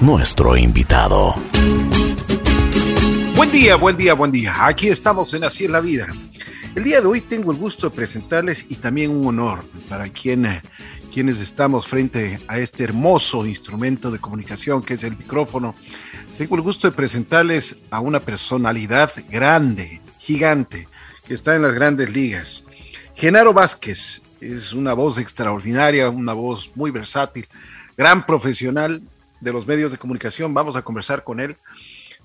nuestro invitado. Buen día, buen día, buen día. Aquí estamos en Así es la vida. El día de hoy tengo el gusto de presentarles y también un honor para quien, quienes estamos frente a este hermoso instrumento de comunicación que es el micrófono. Tengo el gusto de presentarles a una personalidad grande, gigante, que está en las grandes ligas. Genaro Vázquez es una voz extraordinaria, una voz muy versátil, gran profesional de los medios de comunicación. Vamos a conversar con él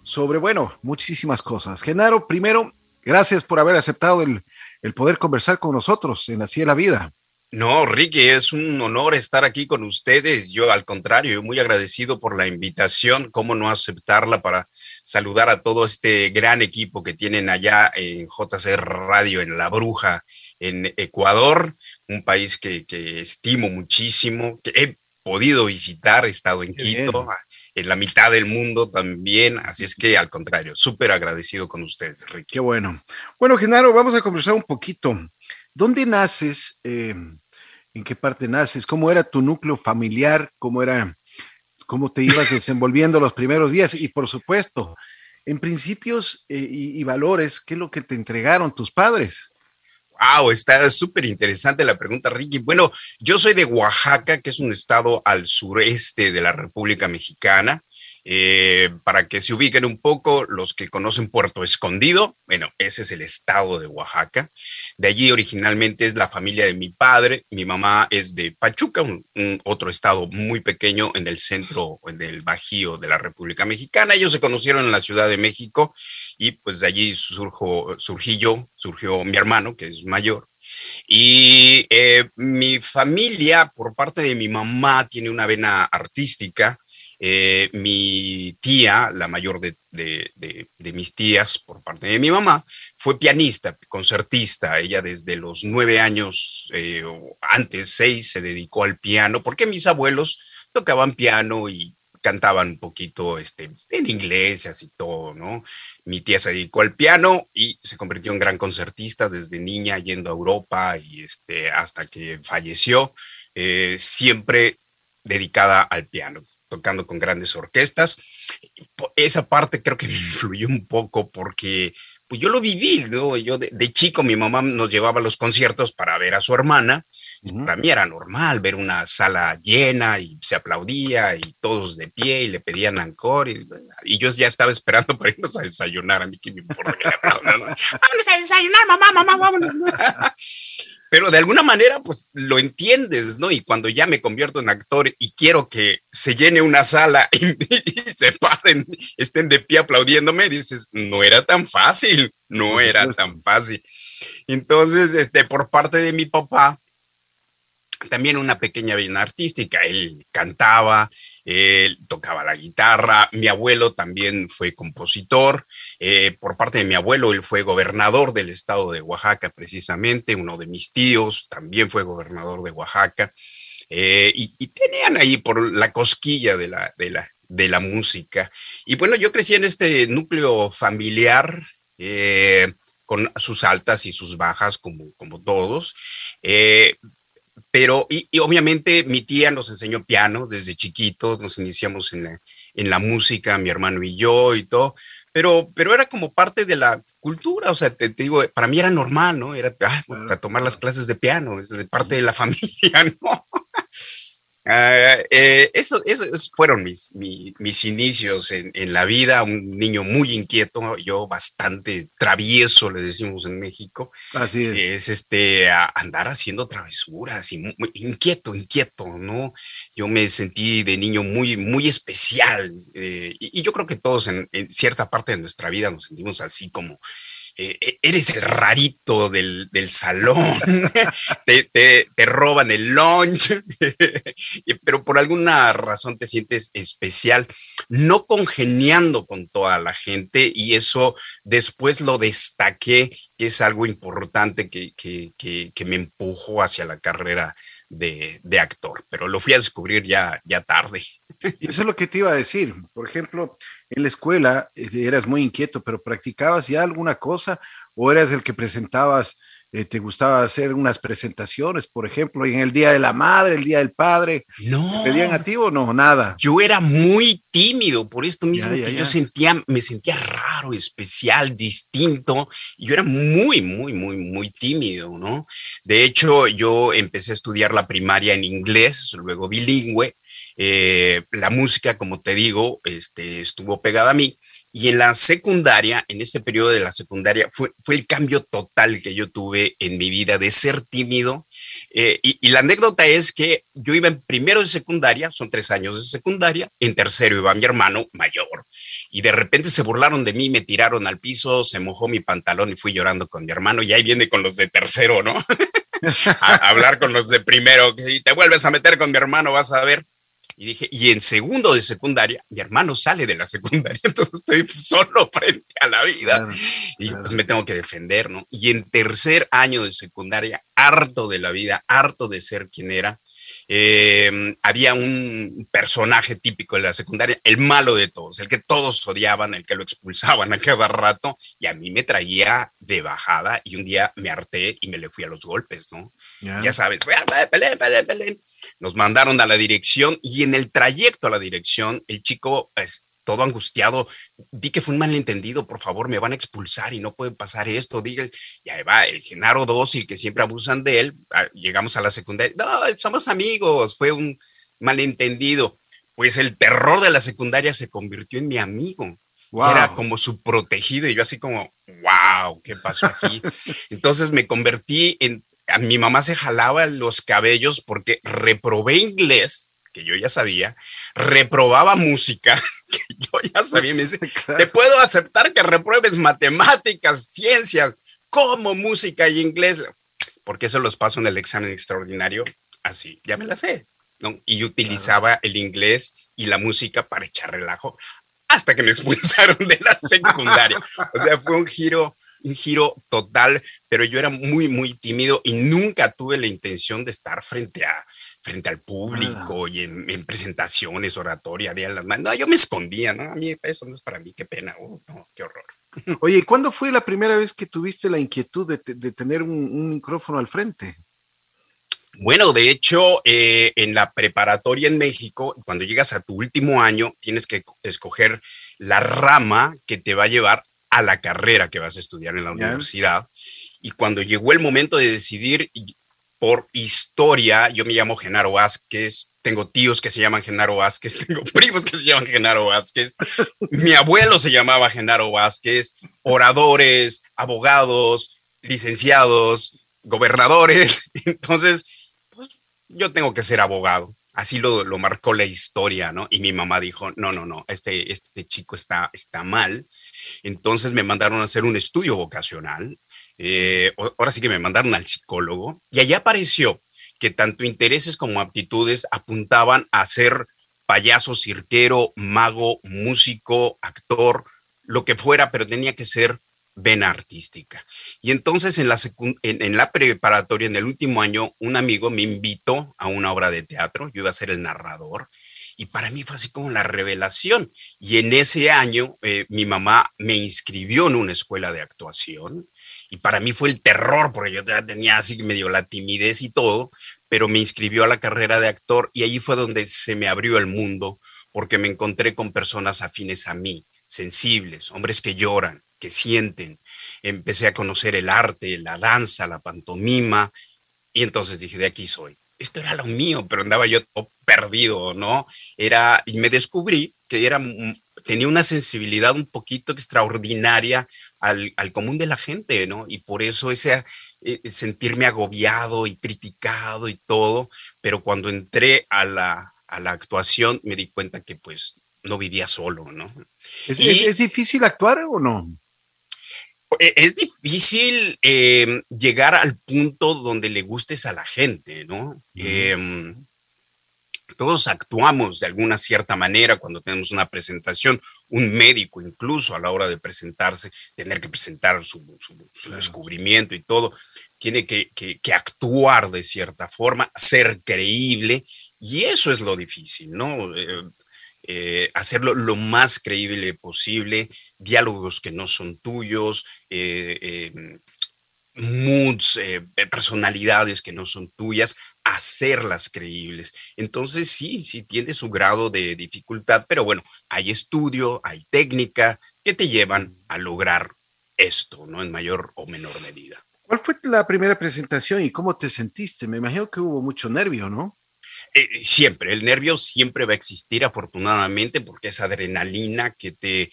sobre, bueno, muchísimas cosas. Genaro, primero, gracias por haber aceptado el, poder conversar con nosotros en Así es la Vida. No, Ricky, es un honor estar aquí con ustedes. Yo, al contrario, muy agradecido por la invitación. ¿Cómo no aceptarla para saludar a todo este gran equipo que tienen allá en JC Radio, en La Bruja, en Ecuador? Un país que, estimo muchísimo, que he podido visitar, he estado en Quito, en la mitad del mundo también, así es que al contrario, súper agradecido con ustedes, Ricky. Qué bueno. Bueno, Genaro, vamos a conversar un poquito. ¿Dónde naces? Eh, ¿En qué parte naces? ¿Cómo era tu núcleo familiar? ¿Cómo era, cómo te ibas desenvolviendo los primeros días? Y por supuesto, en principios eh, y, y valores, ¿qué es lo que te entregaron tus padres? Wow, está súper interesante la pregunta, Ricky. Bueno, yo soy de Oaxaca, que es un estado al sureste de la República Mexicana. Eh, para que se ubiquen un poco, los que conocen Puerto Escondido, bueno, ese es el estado de Oaxaca. De allí originalmente es la familia de mi padre. Mi mamá es de Pachuca, un, otro estado muy pequeño en el centro, en el Bajío de la República Mexicana. Ellos se conocieron en la Ciudad de México y pues de allí surjo, surgí yo, surgió mi hermano, que es mayor. Y eh, mi familia, por parte de mi mamá, tiene una vena artística eh, mi tía, la mayor de, mis tías por parte de mi mamá, fue pianista, concertista. Ella desde los nueve años, eh, antes seis, se dedicó al piano, porque mis abuelos tocaban piano y cantaban un poquito este, en inglés, así todo, ¿no? Mi tía se dedicó al piano y se convirtió en gran concertista desde niña, yendo a Europa y este, hasta que falleció, eh, siempre dedicada al piano tocando con grandes orquestas. Esa parte creo que me influyó un poco porque pues yo lo viví, ¿no? Yo de, chico mi mamá nos llevaba a los conciertos para ver a su hermana. Para mí era normal ver una sala llena y se aplaudía y todos de pie y le pedían ancor y, y yo ya estaba esperando para irnos a desayunar. A mí que me importa que aplaudan. Vámonos a desayunar, mamá, mamá, vámonos. pero de alguna manera, pues lo entiendes, ¿no? Y cuando ya me convierto en actor y quiero que se llene una sala y, se paren, estén de pie aplaudiéndome, dices, no era tan fácil, no era tan fácil. Entonces, este, por parte de mi papá, también una pequeña vena artística, él cantaba, él tocaba la guitarra, mi abuelo también fue compositor, eh, por parte de mi abuelo él fue gobernador del estado de Oaxaca precisamente, uno de mis tíos también fue gobernador de Oaxaca, eh, y, tenían ahí por la cosquilla de la, de, la, de la música. Y bueno, yo crecí en este núcleo familiar. Eh, con sus altas y sus bajas como, como todos, pero, y, obviamente mi tía nos enseñó piano desde chiquitos, nos iniciamos en la, en la música, mi hermano y yo y todo, pero, pero era como parte de la cultura, o sea, te, digo, para mí era normal, ¿no? Era para tomar las clases de piano, es de parte de la familia, ¿no? Ah, eh, eso, esos fueron mis, mis, inicios en, la vida, un niño muy inquieto, yo bastante travieso, le decimos en México. Así es. Es este, andar haciendo travesuras y muy, inquieto, inquieto, ¿no? Yo me sentí de niño muy, muy especial eh, y, yo creo que todos en, en, cierta parte de nuestra vida nos sentimos así como eh, eh, eres el rarito del, salón, te, roban el lunch, pero por alguna razón te sientes especial, no congeniando con toda la gente y eso después lo destaqué, que es algo importante que, que, me empujó hacia la carrera de, actor, pero lo fui a descubrir ya, ya tarde. Y eso es lo que te iba a decir. Por ejemplo, en la escuela eh, eras muy inquieto, pero ¿practicabas ya alguna cosa o eras el que presentabas eh, te gustaba hacer unas presentaciones, por ejemplo, en el Día de la Madre, el Día del Padre. No. ¿Pedían a ti o no? Nada. Yo era muy tímido, por esto mismo que yo sentía, me sentía raro, especial, distinto. Yo era muy, muy, muy, muy tímido, ¿no? De hecho, yo empecé a estudiar la primaria en inglés, luego bilingüe. Eh, la música, como te digo, este, estuvo pegada a mí y en la secundaria, en ese periodo de la secundaria, fue, fue el cambio total que yo tuve en mi vida de ser tímido. Eh, y, la anécdota es que yo iba en primero de secundaria, son tres años de secundaria, en tercero iba mi hermano mayor. Y de repente se burlaron de mí, me tiraron al piso, se mojó mi pantalón y fui llorando con mi hermano. Y ahí viene con los de tercero, ¿no? a, hablar con los de primero. Si te vuelves a meter con mi hermano, vas a ver. Y dije, y en segundo de secundaria, mi hermano sale de la secundaria, entonces estoy solo frente a la vida y pues me tengo que defender, ¿no? Y en tercer año de secundaria, harto de la vida, harto de ser quien era, eh, había un personaje típico de la secundaria, el malo de todos, el que todos odiaban, el que lo expulsaban a cada rato, y a mí me traía de bajada y un día me harté y me le fui a los golpes, ¿no? Ya sabes, nos mandaron a la dirección y en el trayecto a la dirección, el chico, pues, todo angustiado, di que fue un malentendido, por favor, me van a expulsar y no puede pasar esto, diga, y ahí va, el Genaro dócil, que siempre abusan de él, ah, llegamos a la secundaria, no, somos amigos, fue un malentendido. Pues el terror de la secundaria se convirtió en mi amigo. Era como su protegido y yo así como, wow, ¿qué pasó aquí? Entonces me convertí en a mi mamá se jalaba los cabellos porque reprobé inglés, que yo ya sabía, reprobaba música, que yo ya sabía, me dice, te puedo aceptar que repruebes matemáticas, ciencias, como música y inglés, porque eso los paso en el examen extraordinario, así, ya me la sé, ¿no? Y utilizaba el inglés y la música para echar relajo hasta que me expulsaron de la secundaria. O sea, fue un giro un giro total, pero yo era muy, muy tímido y nunca tuve la intención de estar frente a frente al público y en, presentaciones, oratoria, día de las manos. No, yo me escondía, ¿no? A mí eso no es para mí, qué pena, uh, no, qué horror. Oye, ¿cuándo fue la primera vez que tuviste la inquietud de, tener un, micrófono al frente? Bueno, de hecho, eh, en la preparatoria en México, cuando llegas a tu último año, tienes que escoger la rama que te va a llevar a la carrera que vas a estudiar en la universidad. Y cuando llegó el momento de decidir por historia, yo me llamo Genaro Vázquez, tengo tíos que se llaman Genaro Vázquez, tengo primos que se llaman Genaro Vázquez, mi abuelo se llamaba Genaro Vázquez, oradores, abogados, licenciados, gobernadores. Entonces, pues, yo tengo que ser abogado. Así lo, lo, marcó la historia, ¿no? Y mi mamá dijo, no, no, no, este, este chico está, está mal entonces me mandaron a hacer un estudio vocacional. Eh, ahora sí que me mandaron al psicólogo y allá apareció que tanto intereses como aptitudes apuntaban a ser payaso, cirquero, mago, músico, actor, lo que fuera, pero tenía que ser vena artística. Y entonces en la, en la preparatoria, en el último año, un amigo me invitó a una obra de teatro, yo iba a ser el narrador, y para mí fue así como la revelación. Y en ese año eh, mi mamá me inscribió en una escuela de actuación y para mí fue el terror, porque yo ya tenía así medio la timidez y todo, pero me inscribió a la carrera de actor y allí fue donde se me abrió el mundo, porque me encontré con personas afines a mí, sensibles, hombres que lloran, que sienten. Empecé a conocer el arte, la danza, la pantomima, y entonces dije, de aquí soy esto era lo mío, pero andaba yo perdido, ¿no? Era, y me descubrí que era, tenía una sensibilidad un poquito extraordinaria al, común de la gente, ¿no? Y por eso ese eh, sentirme agobiado y criticado y todo, pero cuando entré a la, a la actuación me di cuenta que pues no vivía solo, ¿no? es difícil actuar o no? E-, es difícil em, llegar al punto donde le gustes a la gente, ¿no? Em, todos actuamos de alguna cierta manera cuando tenemos una presentación, un médico incluso a la hora de presentarse, tener que presentar su, descubrimiento y todo, tiene que, actuar de cierta forma, ser creíble, y eso es lo difícil, ¿no? Eh, eh, hacerlo lo más creíble posible, diálogos que no son tuyos, eh, em, moods, eh, personalidades que no son tuyas, hacerlas creíbles. Entonces sí, sí tiene su grado de dificultad, pero bueno, hay estudio, hay técnica que te llevan a lograr esto, ¿no? En mayor o menor medida. ¿Cuál fue la primera presentación y cómo te sentiste? Me imagino que hubo mucho nervio, ¿no? Eh, siempre, el nervio siempre va a existir afortunadamente porque es adrenalina que te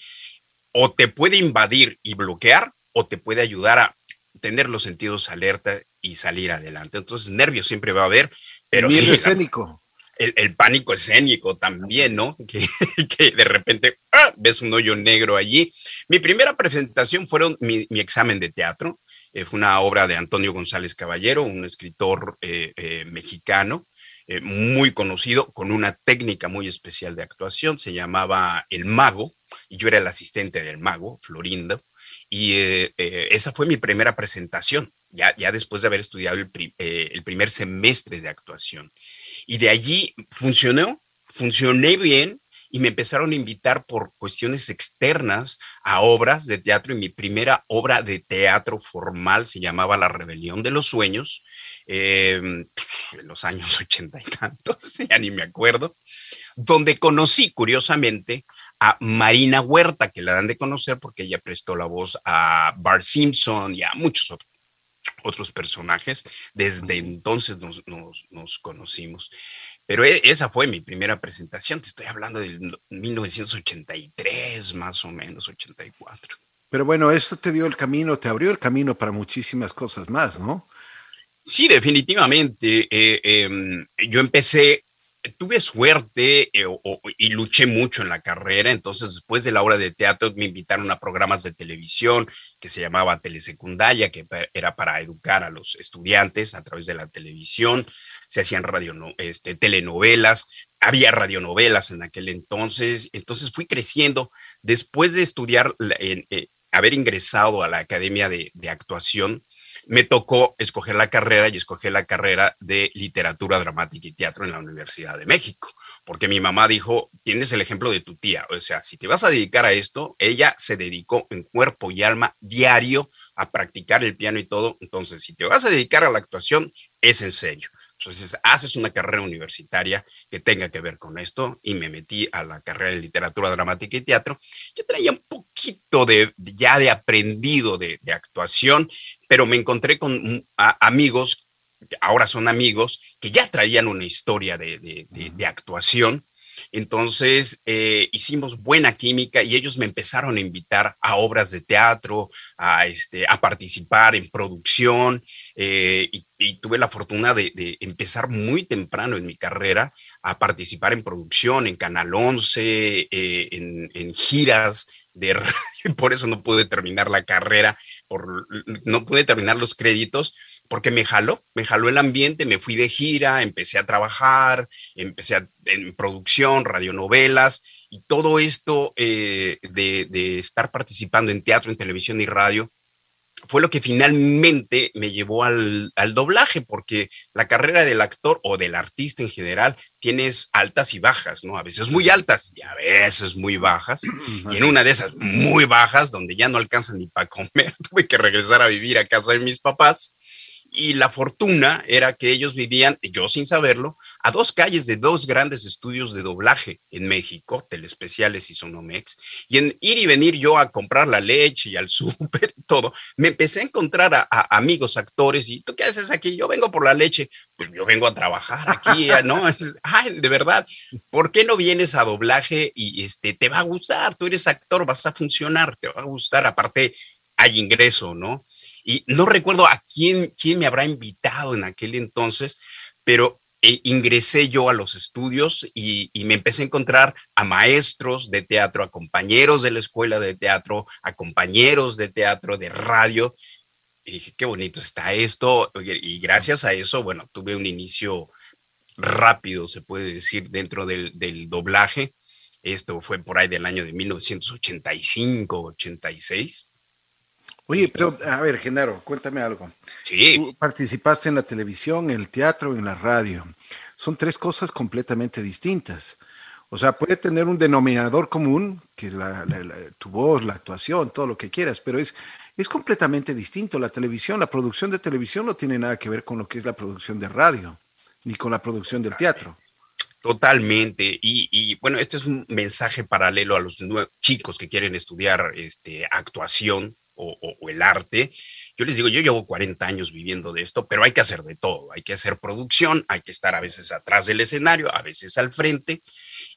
o te puede invadir y bloquear o te puede ayudar a tener los sentidos alerta y salir adelante. Entonces, nervio siempre va a haber, pero... El escénico. El, pánico escénico también, ¿no? Que, de repente ¡ah! ves un hoyo negro allí. Mi primera presentación fueron mi, examen de teatro. Eh, fue una obra de Antonio González Caballero, un escritor eh, eh, mexicano, muy conocido, con una técnica muy especial de actuación. Se llamaba El Mago, y yo era el asistente del Mago, Florindo. Y esa fue mi primera presentación ya, después de haber estudiado eh, el, primer semestre de actuación. Y de allí funcionó, funcioné bien y me empezaron a invitar por cuestiones externas a obras de teatro y mi primera obra de teatro formal se llamaba La Rebelión de los Sueños, em, en los años ochenta y tantos, ya ni me acuerdo, donde conocí curiosamente a Marina Huerta, que la dan de conocer porque ella prestó la voz a Bart Simpson y a muchos otros otros personajes. Desde entonces nos, conocimos. Pero e, esa fue mi primera presentación. Te estoy hablando de 1983, más o menos, 84. Pero bueno, esto te dio el camino, te abrió el camino para muchísimas cosas más, ¿no? Sí, definitivamente. Eh, em, yo empecé tuve suerte eh, y luché mucho en la carrera, entonces después de la obra de teatro me invitaron a programas de televisión que se llamaba Telesecundaria, que era para educar a los estudiantes a través de la televisión, se hacían radio, este, telenovelas, había radionovelas en aquel entonces, entonces fui creciendo. Después de estudiar, eh, haber ingresado a la Academia de, de Actuación, me tocó escoger la carrera y escoger la carrera de literatura dramática y teatro en la Universidad de México, porque mi mamá dijo, tienes el ejemplo de tu tía, o sea, si te vas a dedicar a esto, ella se dedicó en cuerpo y alma diario a practicar el piano y todo, entonces si te vas a dedicar a la actuación, es en serio. Entonces, haces una carrera universitaria que tenga que ver con esto y me metí a la carrera de literatura dramática y teatro. Yo traía un poquito de ya de aprendido de, actuación, pero me encontré con amigos, ahora son amigos, que ya traían una historia de, de actuación. Entonces eh, hicimos buena química y ellos me empezaron a invitar a obras de teatro, a, este, a participar en producción eh, y, tuve la fortuna de, empezar muy temprano en mi carrera a participar en producción, en Canal 11, eh, en, giras de por eso no pude terminar la carrera, por, no pude terminar los créditos porque me jaló, me jaló el ambiente, me fui de gira, empecé a trabajar, empecé en producción, radionovelas, y todo esto eh, de, estar participando en teatro, en televisión y radio, fue lo que finalmente me llevó al, doblaje, porque la carrera del actor o del artista en general tienes altas y bajas, ¿no? A veces muy altas y a veces muy bajas. Y en una de esas muy bajas, donde ya no alcanzan ni para comer, tuve que regresar a vivir a casa de mis papás y la fortuna era que ellos vivían, yo sin saberlo, a dos calles de dos grandes estudios de doblaje en México, Telespeciales y Sonomex, y en ir y venir yo a comprar la leche y al súper y todo, me empecé a encontrar a, amigos actores y ¿tú qué haces aquí? Yo vengo por la leche, pues yo vengo a trabajar aquí, ¿no? Ay, de verdad, ¿por qué no vienes a doblaje y este, te va a gustar? Tú eres actor, vas a funcionar, te va a gustar, aparte hay ingreso, ¿no? Y no recuerdo a quién, quién me habrá invitado en aquel entonces, pero eh, ingresé yo a los estudios y, me empecé a encontrar a maestros de teatro, a compañeros de la escuela de teatro, a compañeros de teatro, de radio. Y dije, qué bonito está esto. Y gracias a eso, bueno, tuve un inicio rápido, se puede decir, dentro del, del doblaje. Esto fue por ahí del año de 1985, 86. Oye, pero a ver, Genaro, cuéntame algo. Sí. Tú participaste en la televisión, en el teatro, en la radio. Son tres cosas completamente distintas. O sea, puede tener un denominador común, que es tu voz, la actuación, todo lo que quieras, pero es, es completamente distinto. La televisión, la producción de televisión no tiene nada que ver con lo que es la producción de radio, ni con la producción del teatro. Totalmente. Y, bueno, este es un mensaje paralelo a los chicos que quieren estudiar este, actuación o, el arte. Yo les digo, yo llevo 40 años viviendo de esto, pero hay que hacer de todo. Hay que hacer producción, hay que estar a veces atrás del escenario, a veces al frente.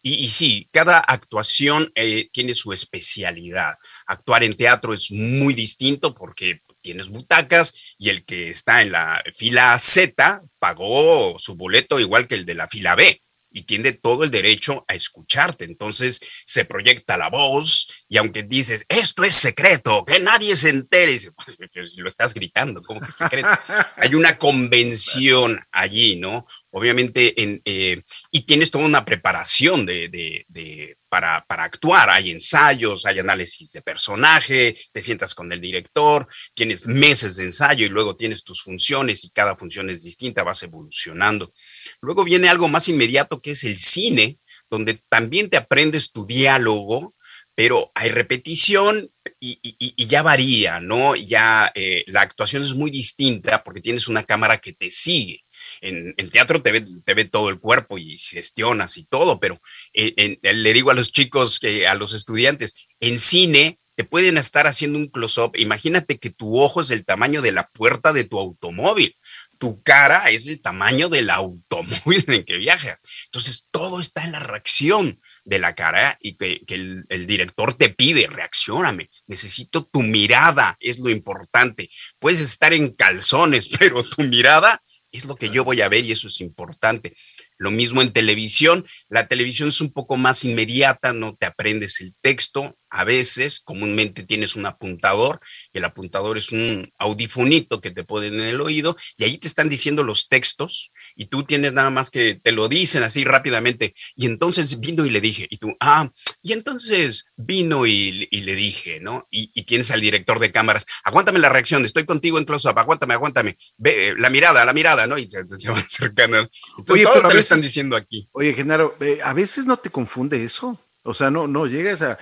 Y, sí, cada actuación eh, tiene su especialidad. Actuar en teatro es muy distinto porque tienes butacas y el que está en la fila Z pagó su boleto igual que el de la fila B y tiene todo el derecho a escucharte. Entonces se proyecta la voz y aunque dices, esto es secreto, que nadie se entere, pues, lo estás gritando, como que secreto. Hay una convención allí, ¿no? Obviamente, en, eh, y tienes toda una preparación de, de, para, para, actuar. Hay ensayos, hay análisis de personaje, te sientas con el director, tienes meses de ensayo y luego tienes tus funciones y cada función es distinta, vas evolucionando. Luego viene algo más inmediato que es el cine, donde también te aprendes tu diálogo, pero hay repetición y, ya varía, ¿no? Ya eh, la actuación es muy distinta porque tienes una cámara que te sigue. En, teatro te ve, todo el cuerpo y gestionas y todo, pero le digo a los chicos, a los estudiantes, en cine te pueden estar haciendo un close-up. Imagínate que tu ojo es del tamaño de la puerta de tu automóvil tu cara es el tamaño del automóvil en que viajas. Entonces, todo está en la reacción de la cara y que, el, el, director te pide, reaccioname, necesito tu mirada, es lo importante. Puedes estar en calzones, pero tu mirada es lo que yo voy a ver y eso es importante. Lo mismo en televisión, la televisión es un poco más inmediata, no te aprendes el texto, a veces comúnmente tienes un apuntador, el apuntador es un audifonito que te ponen en el oído y ahí te están diciendo los textos y tú tienes nada más que te lo dicen así rápidamente y entonces vino y le dije y tú, ah, y entonces vino y, le dije, ¿no? Y, tienes al director de cámaras, aguántame la reacción, estoy contigo en close-up, aguántame, aguántame, ve, la mirada, la mirada, ¿no? Y se, van acercando. Entonces, todo te lo están diciendo aquí. Oye, Genaro, eh, a veces no te confunde eso. O sea, no, no llegas a,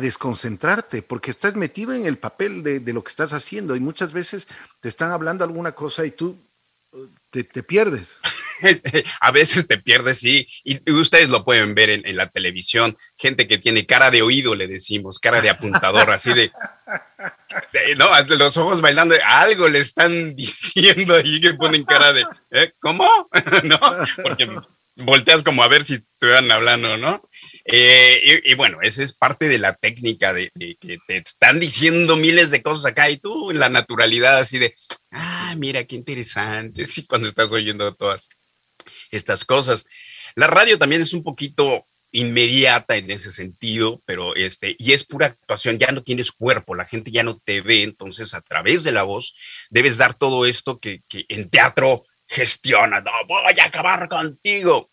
desconcentrarte porque estás metido en el papel de, de, lo que estás haciendo y muchas veces te están hablando alguna cosa y tú te, pierdes. a veces te pierdes, sí. Y ustedes lo pueden ver en, la televisión. Gente que tiene cara de oído, le decimos, cara de apuntador, así de, no, los ojos bailando, algo le están diciendo ahí que ponen cara de, ¿eh? ¿cómo? no, porque volteas como a ver si estuvieran hablando, ¿no? Eh, y, bueno, esa es parte de la técnica de, que te están diciendo miles de cosas acá y tú en la naturalidad así de, ah, mira qué interesante, sí, cuando estás oyendo todas estas cosas. La radio también es un poquito inmediata en ese sentido, pero este, y es pura actuación, ya no tienes cuerpo, la gente ya no te ve, entonces a través de la voz debes dar todo esto que, en teatro gestiona, no, voy a acabar contigo.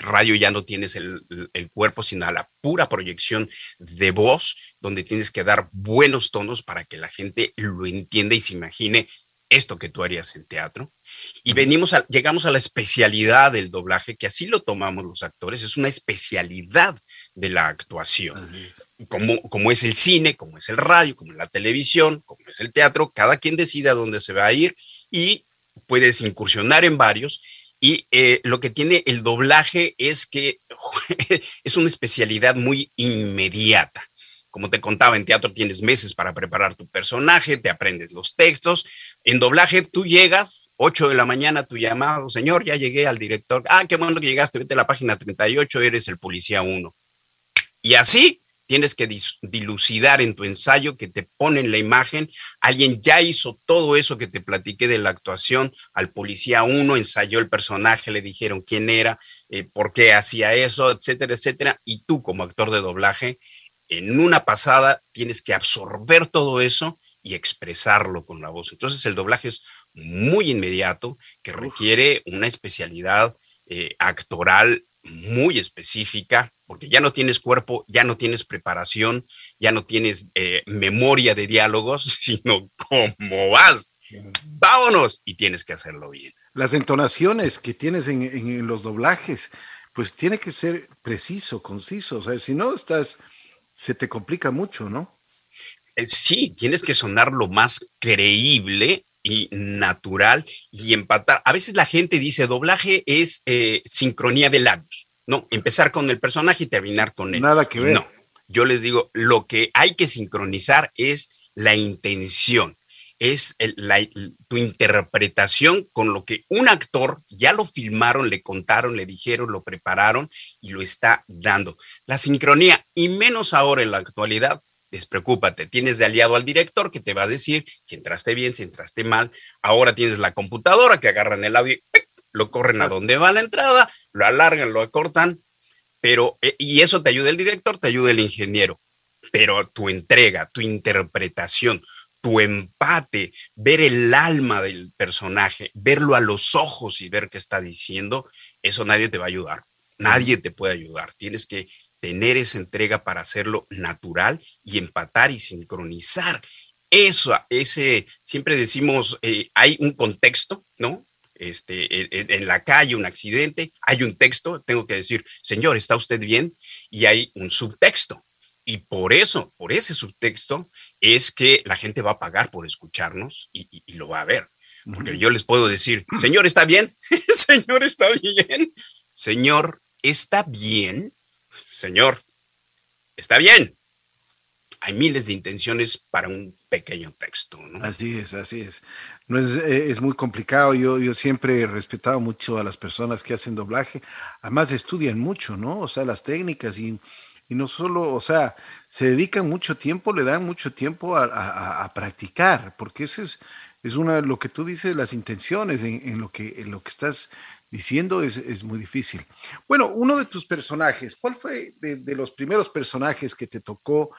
Radio ya no tienes el, cuerpo, sino la pura proyección de voz, donde tienes que dar buenos tonos para que la gente lo entienda y se imagine esto que tú harías en teatro. Y venimos a, llegamos a la especialidad del doblaje, que así lo tomamos los actores, es una especialidad de la actuación. Como, como es el cine, como es el radio, como es la televisión, como es el teatro, cada quien decide a dónde se va a ir y puedes incursionar en varios y eh, lo que tiene el doblaje es que es una especialidad muy inmediata. Como te contaba, en teatro tienes meses para preparar tu personaje, te aprendes los textos. En doblaje tú llegas, 8 de la mañana, tu llamado, señor, ya llegué al director. Ah, qué bueno que llegaste, vete a la página 38, eres el policía 1. Y así tienes que dilucidar en tu ensayo que te ponen la imagen. Alguien ya hizo todo eso que te platiqué de la actuación. Al policía uno ensayó el personaje, le dijeron quién era, eh, por qué hacía eso, etcétera, etcétera. Y tú como actor de doblaje, en una pasada tienes que absorber todo eso y expresarlo con la voz. Entonces el doblaje es muy inmediato, que requiere una especialidad eh, actoral muy específica, porque ya no tienes cuerpo, ya no tienes preparación, ya no tienes eh, memoria de diálogos, sino cómo vas. Vámonos y tienes que hacerlo bien. Las entonaciones que tienes en, los doblajes, pues tiene que ser preciso, conciso. O sea, si no estás, se te complica mucho, ¿no? Eh, sí, tienes que sonar lo más creíble y natural y empatar. A veces la gente dice doblaje es eh, sincronía de labios, ¿no? Empezar con el personaje y terminar con él. Nada que ver. No, yo les digo, lo que hay que sincronizar es la intención, es tu interpretación con lo que un actor ya lo filmaron, le contaron, le dijeron, lo prepararon y lo está dando. La sincronía, y menos ahora en la actualidad, despreocúpate, tienes de aliado al director que te va a decir si entraste bien, si entraste mal. Ahora tienes la computadora que agarran el audio, lo corren a donde va la entrada, lo alargan, lo acortan, pero, eh, y eso te ayuda el director, te ayuda el ingeniero, pero tu entrega, tu interpretación, tu empate, ver el alma del personaje, verlo a los ojos y ver qué está diciendo, eso nadie te va a ayudar. Nadie te puede ayudar. Tienes que tener esa entrega para hacerlo natural y empatar y sincronizar. Eso, ese, siempre decimos, eh, hay un contexto, ¿no? Este, en, la calle, un accidente, hay un texto, tengo que decir, señor, ¿está usted bien? Y hay un subtexto. Y por eso, por ese subtexto, es que la gente va a pagar por escucharnos y, lo va a ver. Porque yo les puedo decir, señor, ¿está bien? señor, ¿está bien? Señor, ¿está bien? Señor, ¿está bien? Hay miles de intenciones para un pequeño texto. ¿no? Así es, así es. No es, eh, es muy complicado. Yo, yo siempre he respetado mucho a las personas que hacen doblaje. Además, estudian mucho, ¿no? O sea, las técnicas y y no solo, o sea, se dedican mucho tiempo, le dan mucho tiempo a, practicar, porque eso es, es una, lo que tú dices, las intenciones en, lo, que, en lo que estás diciendo es, muy difícil. Bueno, uno de tus personajes, ¿cuál fue de, los primeros personajes que te tocó?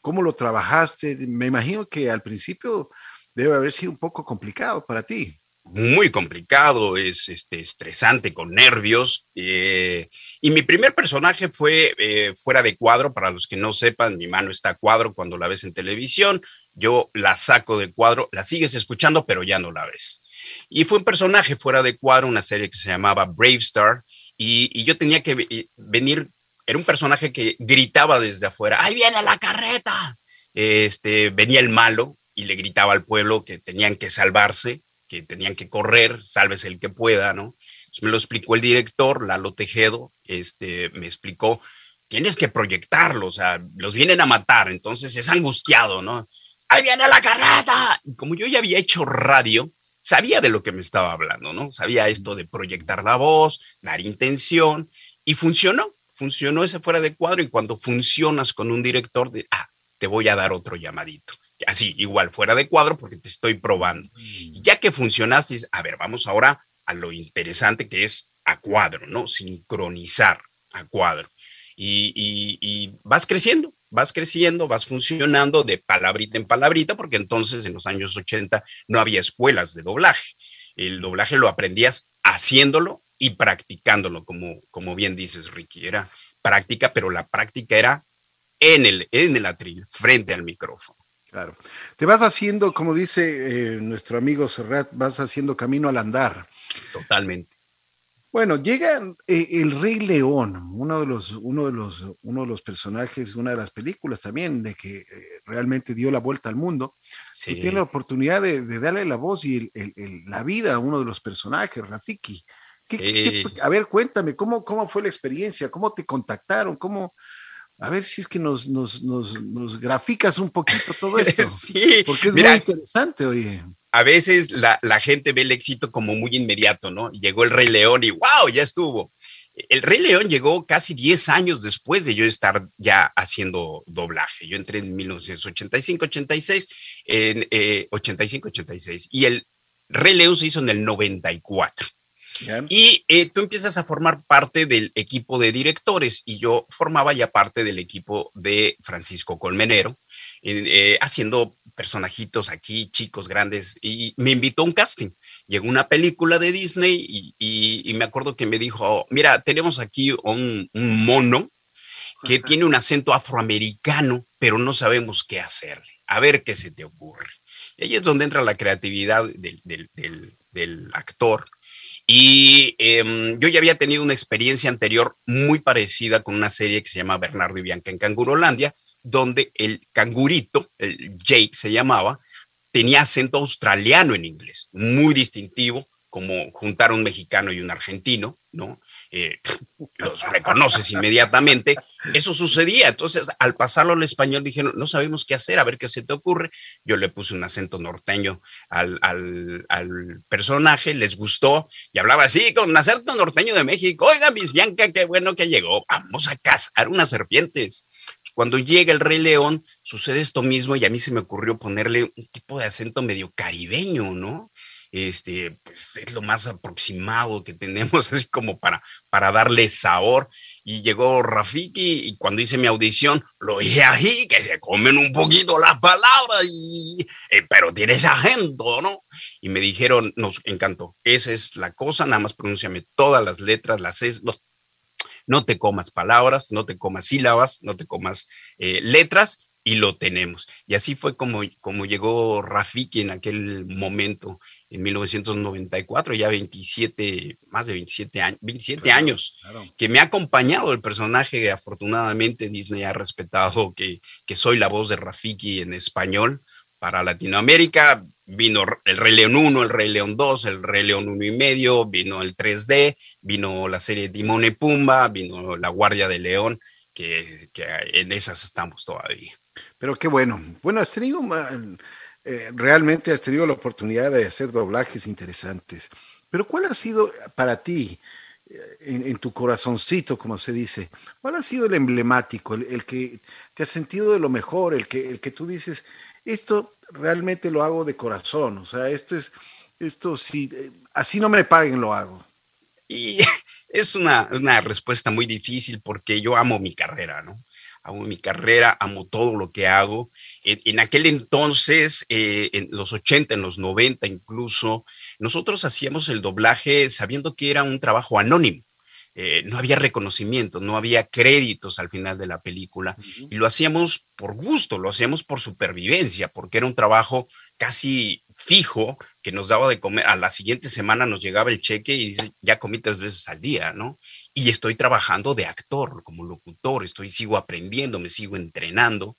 ¿Cómo lo trabajaste? Me imagino que al principio debe haber sido un poco complicado para ti. Muy complicado, es este, estresante, con nervios. Eh, y mi primer personaje fue eh, fuera de cuadro, para los que no sepan, mi mano está a cuadro cuando la ves en televisión, yo la saco de cuadro, la sigues escuchando, pero ya no la ves. Y fue un personaje fuera de cuadro, una serie que se llamaba Brave Star, y, yo tenía que eh, venir, era un personaje que gritaba desde afuera, ¡ahí viene la carreta! Este, venía el malo y le gritaba al pueblo que tenían que salvarse, que tenían que correr, sálvese el que pueda, ¿no? me lo explicó el director, Lalo Tejedo, este, me explicó, tienes que proyectarlo, o sea, los vienen a matar, entonces es angustiado, ¿no? ¡Ahí viene la carreta! como yo ya había hecho radio, sabía de lo que me estaba hablando, ¿no? Sabía esto de proyectar la voz, dar intención, y funcionó, funcionó ese fuera de cuadro, y cuando funcionas con un director, de, ah, te voy a dar otro llamadito. Así, igual, fuera de cuadro, porque te estoy probando. Y ya que funcionaste, a ver, vamos ahora a lo interesante que es a cuadro, ¿no? Sincronizar a cuadro. Y, vas creciendo, vas creciendo, vas funcionando de palabrita en palabrita, porque entonces en los años 80 no había escuelas de doblaje. El doblaje lo aprendías haciéndolo y practicándolo, como, como bien dices, Ricky. Era práctica, pero la práctica era en el, en el atril, frente al micrófono. Claro. Te vas haciendo, como dice eh, nuestro amigo Serrat, vas haciendo camino al andar. Totalmente. Bueno, llega eh, el Rey León, uno de los, uno de los, uno de los personajes, una de las películas también de que eh, realmente dio la vuelta al mundo. Sí. tiene la oportunidad de, darle la voz y la vida a uno de los personajes, Rafiki. A ver, cuéntame, ¿cómo, ¿cómo fue la experiencia? ¿Cómo te contactaron? ¿Cómo, a ver si es que nos, nos, nos, nos graficas un poquito todo esto. sí, porque es muy interesante, oye a veces la, gente ve el éxito como muy inmediato, ¿no? Llegó el Rey León y ¡wow! Ya estuvo. El Rey León llegó casi 10 años después de yo estar ya haciendo doblaje. Yo entré en 1985-86, en 85-86, eh, y el Rey León se hizo en el 94. Y eh, tú empiezas a formar parte del equipo de directores y yo formaba ya parte del equipo de Francisco Colmenero, eh, haciendo personajitos aquí, chicos grandes, y me invitó a un casting. Llegó una película de Disney y, me acuerdo que me dijo, mira, tenemos aquí un, mono que tiene un acento afroamericano, pero no sabemos qué hacerle. A ver qué se te ocurre. Y ahí es donde entra la creatividad del, del actor Y em, yo ya había tenido una experiencia anterior muy parecida con una serie que se llama Bernardo y Bianca en Cangurolandia, donde el cangurito, el Jake se llamaba, tenía acento australiano en inglés, muy distintivo, como juntar un mexicano y un argentino, ¿no? Eh, los reconoces inmediatamente. Eso sucedía. Entonces, al pasarlo al español, dijeron, no sabemos qué hacer, a ver qué se te ocurre. Yo le puse un acento norteño al, al, personaje, les gustó y hablaba así, con un acento norteño de México. Oiga, Miss Bianca, qué bueno que llegó. Vamos a cazar unas serpientes. Cuando llega el Rey León, sucede esto mismo y a mí se me ocurrió ponerle un tipo de acento medio caribeño, ¿no? Este, pues es lo más aproximado que tenemos, así como para, para darle sabor. Y llegó Rafiki y cuando hice mi audición, lo oí ahí, que se comen un poquito las palabras, y, eh, pero tienes acento, ¿no? Y me dijeron, nos encantó, esa es la cosa, nada más pronúnciame todas las letras, las es, no, no te comas palabras, no te comas sílabas, no te comas eh, letras, y lo tenemos. Y así fue como, como llegó Rafiki en aquel momento en 1994, ya 27, más de 27 años, 27 años, que me ha acompañado el personaje. Afortunadamente, Disney ha respetado que, que soy la voz de Rafiki en español para Latinoamérica. Vino el Rey León 1, el Rey León 2, el Rey León 1 y medio, vino el 3D, vino la serie Timón y Pumba, vino La Guardia de León, que, que en esas estamos todavía. Pero qué bueno. Bueno, has tenido eh, realmente has tenido la oportunidad de hacer doblajes interesantes. Pero ¿cuál ha sido para ti, eh, en, tu corazoncito, como se dice, cuál ha sido el emblemático, el, que te has sentido de lo mejor, el que, el que tú dices, esto realmente lo hago de corazón, o sea, esto es, esto si, eh, así no me paguen, lo hago. Y es una, una respuesta muy difícil porque yo amo mi carrera, ¿no? Amo mi carrera, amo todo lo que hago. En, aquel entonces, eh, en los 80, en los 90 incluso, nosotros hacíamos el doblaje sabiendo que era un trabajo anónimo. Eh, no había reconocimiento, no había créditos al final de la película y lo hacíamos por gusto, lo hacíamos por supervivencia, porque era un trabajo casi fijo que nos daba de comer. A la siguiente semana nos llegaba el cheque y ya comí tres veces al día, ¿no? Y estoy trabajando de actor, como locutor, estoy, sigo aprendiendo, me sigo entrenando.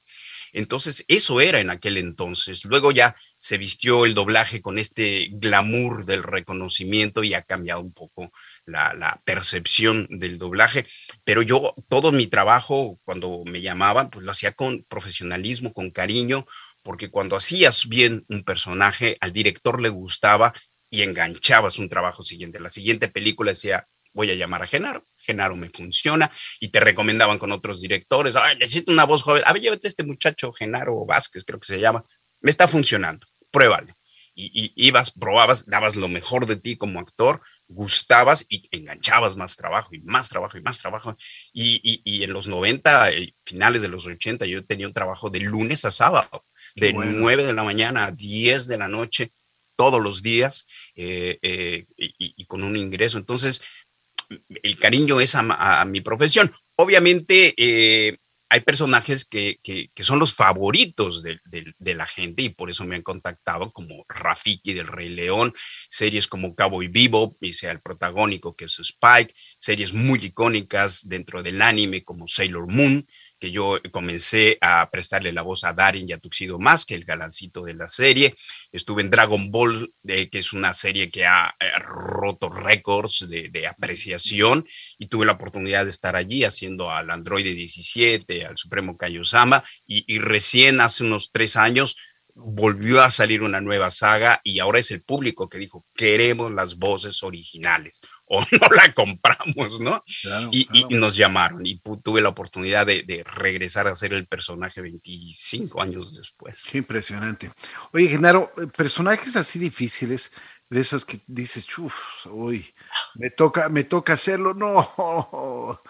Entonces, eso era en aquel entonces. Luego ya se vistió el doblaje con este glamour del reconocimiento y ha cambiado un poco la, percepción del doblaje. Pero yo, todo mi trabajo, cuando me llamaban, pues lo hacía con profesionalismo, con cariño, porque cuando hacías bien un personaje, al director le gustaba y enganchabas un trabajo siguiente. La siguiente película decía, voy a llamar a Genaro. Genaro me funciona y te recomendaban con otros directores. Ay, necesito una voz joven. A ver, llévate este muchacho, Genaro Vázquez, creo que se llama. Me está funcionando. Pruébale. Y, ibas, probabas, dabas lo mejor de ti como actor, gustabas y enganchabas más trabajo y más trabajo y más trabajo. Y, en los 90, eh, finales de los 80, yo tenía un trabajo de lunes a sábado, de 9 de la mañana a 10 de la noche, todos los días, eh, eh, y, con un ingreso. Entonces, el cariño es a, mi profesión. Obviamente eh, hay personajes que, son los favoritos de, la gente y por eso me han contactado, como Rafiki del Rey León, series como Cowboy Vivo, y sea el protagónico que es Spike, series muy icónicas dentro del anime como Sailor Moon, que yo comencé a prestarle la voz a Darin y a más que el galancito de la serie. Estuve en Dragon Ball, que es una serie que ha, eh, roto récords de, apreciación y tuve la oportunidad de estar allí haciendo al Androide 17, al Supremo Kaiosama y, y recién hace unos tres años volvió a salir una nueva saga y ahora es el público que dijo, queremos las voces originales o no la compramos, ¿no? y, nos llamaron y tuve la oportunidad de, regresar a ser el personaje 25 años después. Qué impresionante. Oye, Genaro, eh, personajes así difíciles, de esos que dices, uff, uy, me toca, me toca hacerlo, no. o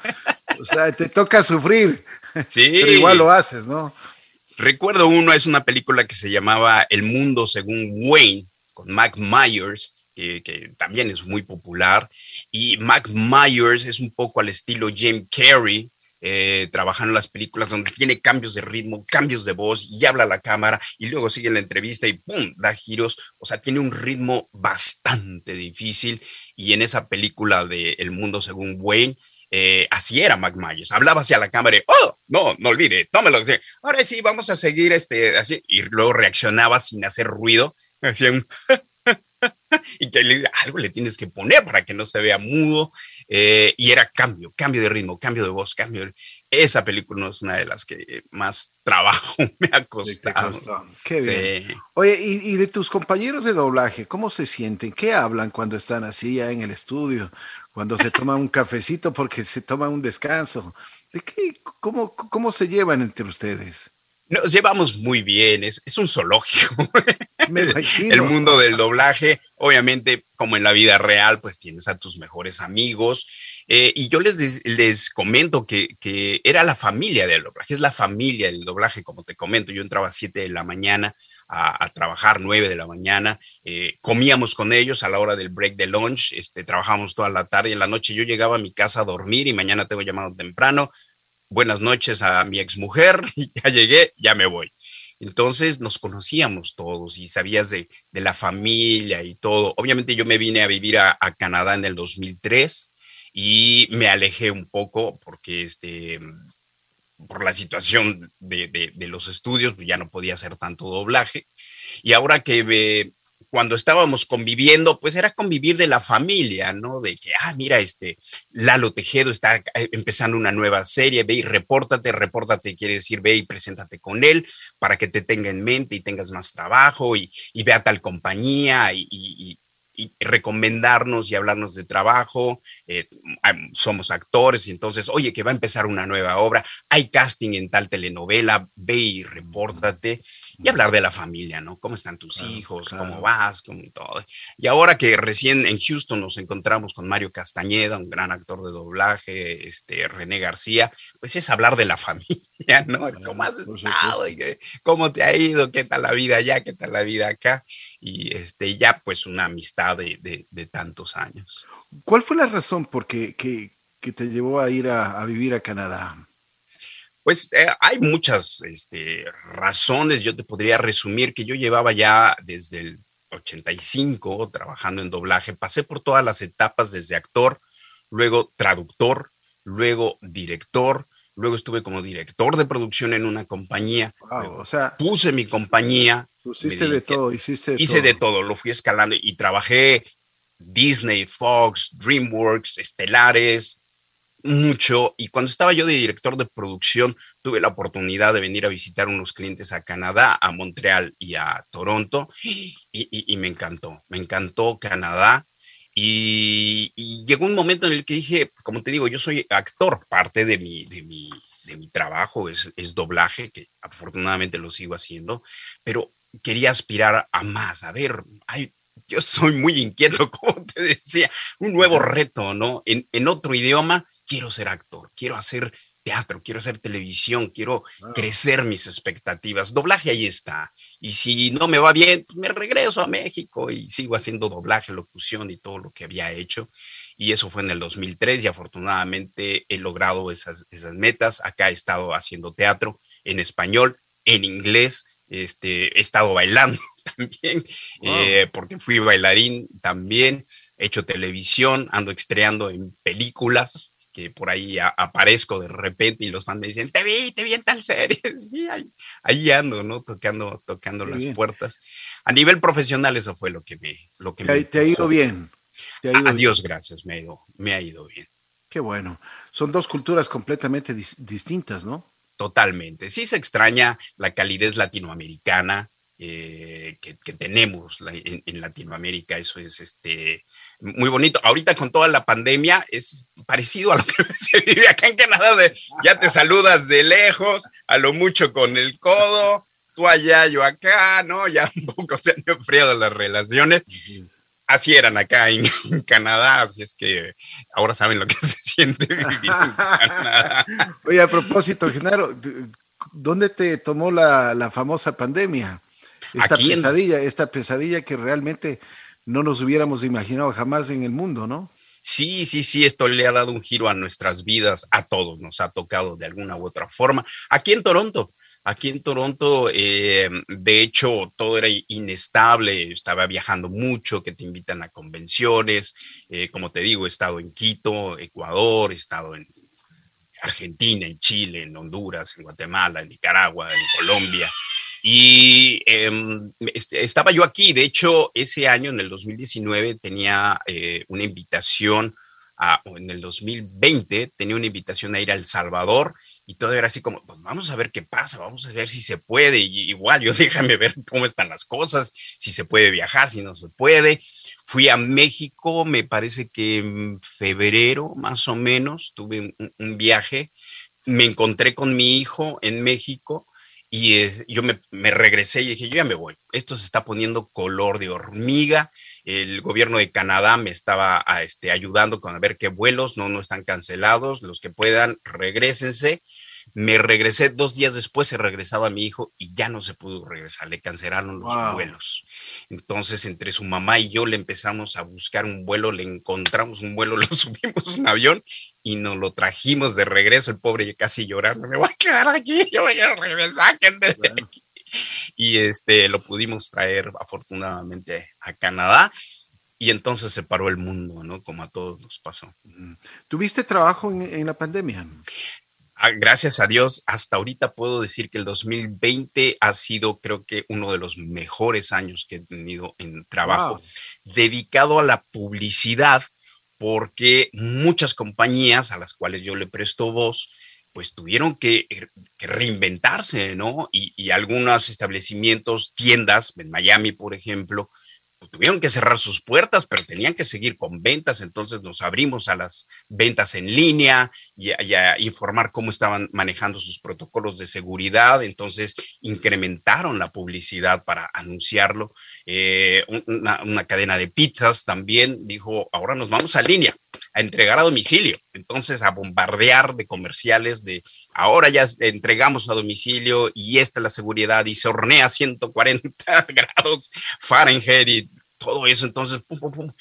sea, te toca sufrir. Sí. Pero igual lo haces, ¿no? Recuerdo uno, es una película que se llamaba El Mundo según Wayne, con Mac Myers, que, también es muy popular. Y Mac Myers es un poco al estilo Jim Carrey, eh, trabajando en las películas donde tiene cambios de ritmo, cambios de voz y habla a la cámara y luego sigue la entrevista y ¡pum! da giros. O sea, tiene un ritmo bastante difícil y en esa película de El Mundo Según Wayne, eh, así era Mac Myers, hablaba hacia la cámara y, oh, no, no olvide, tómelo. Ahora sí, vamos a seguir este, así, y luego reaccionaba sin hacer ruido, un... y que algo le tienes que poner para que no se vea mudo, eh, y era cambio, cambio de ritmo, cambio de voz, cambio de esa película no es una de las que más trabajo me ha costado. Qué bien. Oye, ¿y, de tus compañeros de doblaje, ¿cómo se sienten? ¿Qué hablan cuando están así ya en el estudio? Cuando se toman un cafecito porque se toman un descanso. ¿De qué, cómo, ¿Cómo se llevan entre ustedes? Nos llevamos muy bien, es, es un zoológico. el mundo del doblaje, obviamente, como en la vida real, pues tienes a tus mejores amigos eh, y yo les, les comento que, que, era la familia del doblaje, es la familia del doblaje, como te comento. Yo entraba a 7 de la mañana a, trabajar, 9 de la mañana, eh, comíamos con ellos a la hora del break de lunch, este, trabajábamos toda la tarde y en la noche yo llegaba a mi casa a dormir y mañana tengo llamado temprano. Buenas noches a mi exmujer, ya llegué, ya me voy. Entonces nos conocíamos todos y sabías de, de, la familia y todo. Obviamente yo me vine a vivir a, Canadá en el 2003 y me alejé un poco porque este, por la situación de, los estudios, pues, ya no podía hacer tanto doblaje. Y ahora que cuando estábamos conviviendo, pues era convivir de la familia, ¿no? De que, ah, mira, este, Lalo Tejedo está eh, empezando una nueva serie, ve y repórtate, repórtate, quiere decir, ve y preséntate con él para que te tenga en mente y tengas más trabajo y, y vea tal compañía y, y recomendarnos y hablarnos de trabajo. Eh, somos actores y entonces, oye, que va a empezar una nueva obra, hay casting en tal telenovela, ve y repórtate y hablar de la familia, ¿no? ¿Cómo están tus hijos? ¿Cómo vas? ¿Cómo todo? Y ahora que recién en Houston nos encontramos con Mario Castañeda, un gran actor de doblaje, este, René García, pues es hablar de la familia, ¿no? ¿Cómo has estado? ¿Cómo te ha ido? ¿Qué tal la vida allá? ¿Qué tal la vida acá? Y este, ya pues una amistad de, de, tantos años. ¿Cuál fue la razón por que, que, te llevó a ir a, a vivir a Canadá? Pues eh, hay muchas este, razones, yo te podría resumir que yo llevaba ya desde el 85 trabajando en doblaje, pasé por todas las etapas desde actor, luego traductor, luego director, luego estuve como director de producción en una compañía, o sea, puse mi compañía. Hiciste de todo, hiciste de hice de todo, lo fui escalando y trabajé Disney, Fox, DreamWorks, Estelares, mucho. Y cuando estaba yo de director de producción tuve la oportunidad de venir a visitar unos clientes a Canadá, a Montreal y a Toronto. Y, me encantó, me encantó Canadá. Y, llegó un momento en el que dije, como te digo, yo soy actor, parte de mi, de mi, de mi trabajo es, es doblaje, que afortunadamente lo sigo haciendo, pero quería aspirar a más, a ver, hay, yo soy muy inquieto, como te decía, un nuevo reto, ¿no? En, en otro idioma quiero ser actor, quiero hacer teatro, quiero hacer televisión, quiero crecer mis expectativas. Doblaje ahí está. Y si no me va bien, pues me regreso a México y sigo haciendo doblaje, locución y todo lo que había hecho. Y eso fue en el 2003 y afortunadamente he logrado esas, esas metas. Acá he estado haciendo teatro en español, en inglés, este, he estado bailando también, eh, porque fui bailarín también, he hecho televisión, ando estreando en películas, que por ahí aparezco de repente y los fans me dicen, te vi, te vi en tal serie. Sí, ahí, ando, ¿no? Tocando, tocando las puertas. A nivel profesional eso fue lo que me... Lo que te, ha ido bien. Adiós, gracias, me ha, ido, me ha ido bien. Qué bueno. Son dos culturas completamente distintas, ¿no? Totalmente. Sí se extraña la calidez latinoamericana eh, que, tenemos en, Latinoamérica. Eso es este, muy bonito. Ahorita con toda la pandemia es parecido a lo que se vive acá en Canadá, de, ya te saludas de lejos, a lo mucho con el codo, tú allá, yo acá, ¿no? Ya un poco se han enfriado las relaciones. Así eran acá en, Canadá, así es que ahora saben lo que se siente vivir en Canadá. Oye, a propósito, Genaro, ¿dónde te tomó la, la famosa pandemia? Esta pesadilla, esta pesadilla que realmente no nos hubiéramos imaginado jamás en el mundo, ¿no? Sí, sí, sí, esto le ha dado un giro a nuestras vidas, a todos nos ha tocado de alguna u otra forma. Aquí en Toronto, Aquí en Toronto, eh, de hecho, todo era inestable, estaba viajando mucho, que te invitan a convenciones, eh, como te digo, he estado en Quito, Ecuador, he estado en Argentina, en Chile, en Honduras, en Guatemala, en Nicaragua, en Colombia. Y em, este, estaba yo aquí, de hecho, ese año, en el 2019, tenía eh, una invitación, a, en el 2020 tenía una invitación a ir a El Salvador y todo era así como, pues vamos a ver qué pasa, vamos a ver si se puede. Igual, yo déjame ver cómo están las cosas, si se puede viajar, si no se puede. Fui a México, me parece que en febrero más o menos, tuve un, viaje, me encontré con mi hijo en México y yo me, regresé y dije, yo ya me voy, esto se está poniendo color de hormiga, el gobierno de Canadá me estaba a, este, ayudando con a ver qué vuelos no, no están cancelados, los que puedan, regresense me regresé dos días después, se regresaba mi hijo y ya no se pudo regresar, le cancelaron los vuelos. Entonces, entre su mamá y yo le empezamos a buscar un vuelo, le encontramos un vuelo, lo subimos un avión y nos lo trajimos de regreso. El pobre casi llorando, me voy a quedar aquí, yo voy a regresar, Y este, lo pudimos traer afortunadamente a Canadá y entonces se paró el mundo, ¿no? Como a todos nos pasó. ¿Tuviste trabajo en, en la pandemia? Ah, gracias a Dios, hasta ahorita puedo decir que el 2020 ha sido, creo que, uno de los mejores años que he tenido en trabajo dedicado a la publicidad, porque muchas compañías a las cuales yo le presto voz, pues tuvieron que, reinventarse, ¿no? Y, y algunos establecimientos, tiendas, en Miami, por ejemplo, tuvieron que cerrar sus puertas, pero tenían que seguir con ventas, entonces nos abrimos a las ventas en línea y a, informar cómo estaban manejando sus protocolos de seguridad, entonces incrementaron la publicidad para anunciarlo. Eh, una cadena de pizzas también dijo, ahora nos vamos a línea a entregar a domicilio, entonces a bombardear de comerciales de ahora ya entregamos a domicilio y esta es la seguridad y se hornea a 140 grados Fahrenheit y todo eso, entonces pum, pum, pum,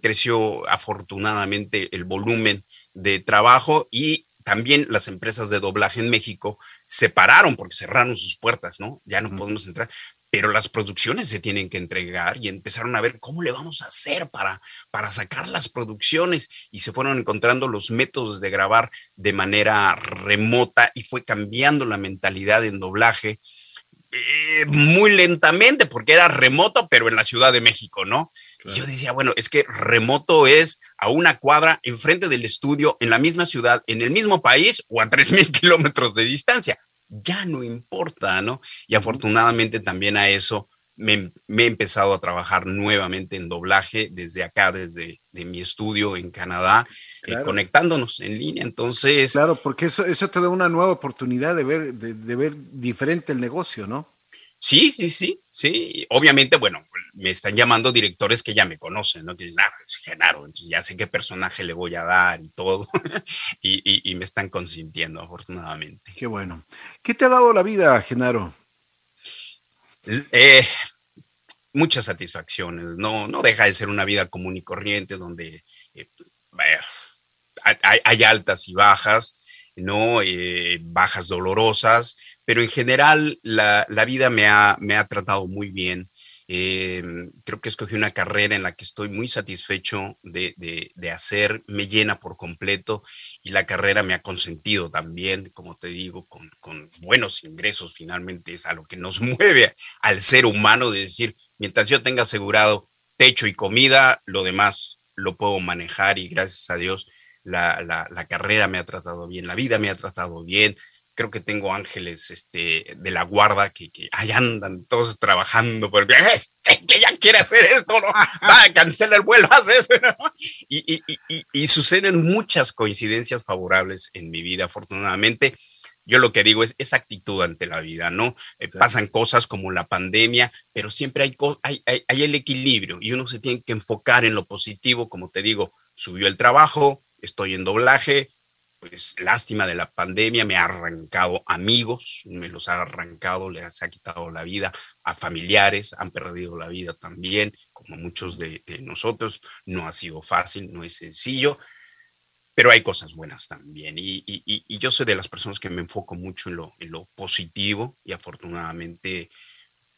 creció afortunadamente el volumen de trabajo y también las empresas de doblaje en México se pararon porque cerraron sus puertas, ¿no? Ya no podemos entrar pero las producciones se tienen que entregar y empezaron a ver cómo le vamos a hacer para, para sacar las producciones y se fueron encontrando los métodos de grabar de manera remota y fue cambiando la mentalidad en doblaje eh, muy lentamente porque era remoto, pero en la Ciudad de México, ¿no? Y yo decía, bueno, es que remoto es a una cuadra enfrente del estudio, en la misma ciudad, en el mismo país o a 3.000 kilómetros de distancia ya no importa, ¿no? Y afortunadamente también a eso me, he empezado a trabajar nuevamente en doblaje desde acá, desde de mi estudio en Canadá, eh, conectándonos en línea. Entonces. Claro, porque eso, eso te da una nueva oportunidad de ver, de, ver diferente el negocio, ¿no? Sí, sí, sí, sí. Obviamente, bueno, me están llamando directores que ya me conocen, ¿no? Que dicen, ah, es Genaro, entonces ya sé qué personaje le voy a dar y todo. y, y, me están consintiendo, afortunadamente. Qué bueno. ¿Qué te ha dado la vida, Genaro? Eh, muchas satisfacciones. No, no deja de ser una vida común y corriente donde eh, hay, altas y bajas, ¿no? Eh, bajas dolorosas, pero en general la, vida me ha, me ha, tratado muy bien. Eh, creo que escogí una carrera en la que estoy muy satisfecho de, de, hacer, me llena por completo y la carrera me ha consentido también, como te digo, con, con buenos ingresos finalmente es a lo que nos mueve al ser humano de decir, mientras yo tenga asegurado techo y comida, lo demás lo puedo manejar y gracias a Dios la, la, la carrera me ha tratado bien, la vida me ha tratado bien, creo que tengo ángeles este, de la guarda que, que ahí andan todos trabajando por este, que ya quiere hacer esto, ¿no? cancela el vuelo, haz eso, y, y, y, y, suceden muchas coincidencias favorables en mi vida, afortunadamente. Yo lo que digo es esa actitud ante la vida, ¿no? Eh, pasan cosas como la pandemia, pero siempre hay, hay, hay, hay el equilibrio y uno se tiene que enfocar en lo positivo, como te digo, subió el trabajo, estoy en doblaje, pues lástima de la pandemia, me ha arrancado amigos, me los ha arrancado, les ha quitado la vida a familiares, han perdido la vida también, como muchos de, nosotros. No ha sido fácil, no es sencillo, pero hay cosas buenas también. Y, yo soy de las personas que me enfoco mucho en lo, en lo positivo y afortunadamente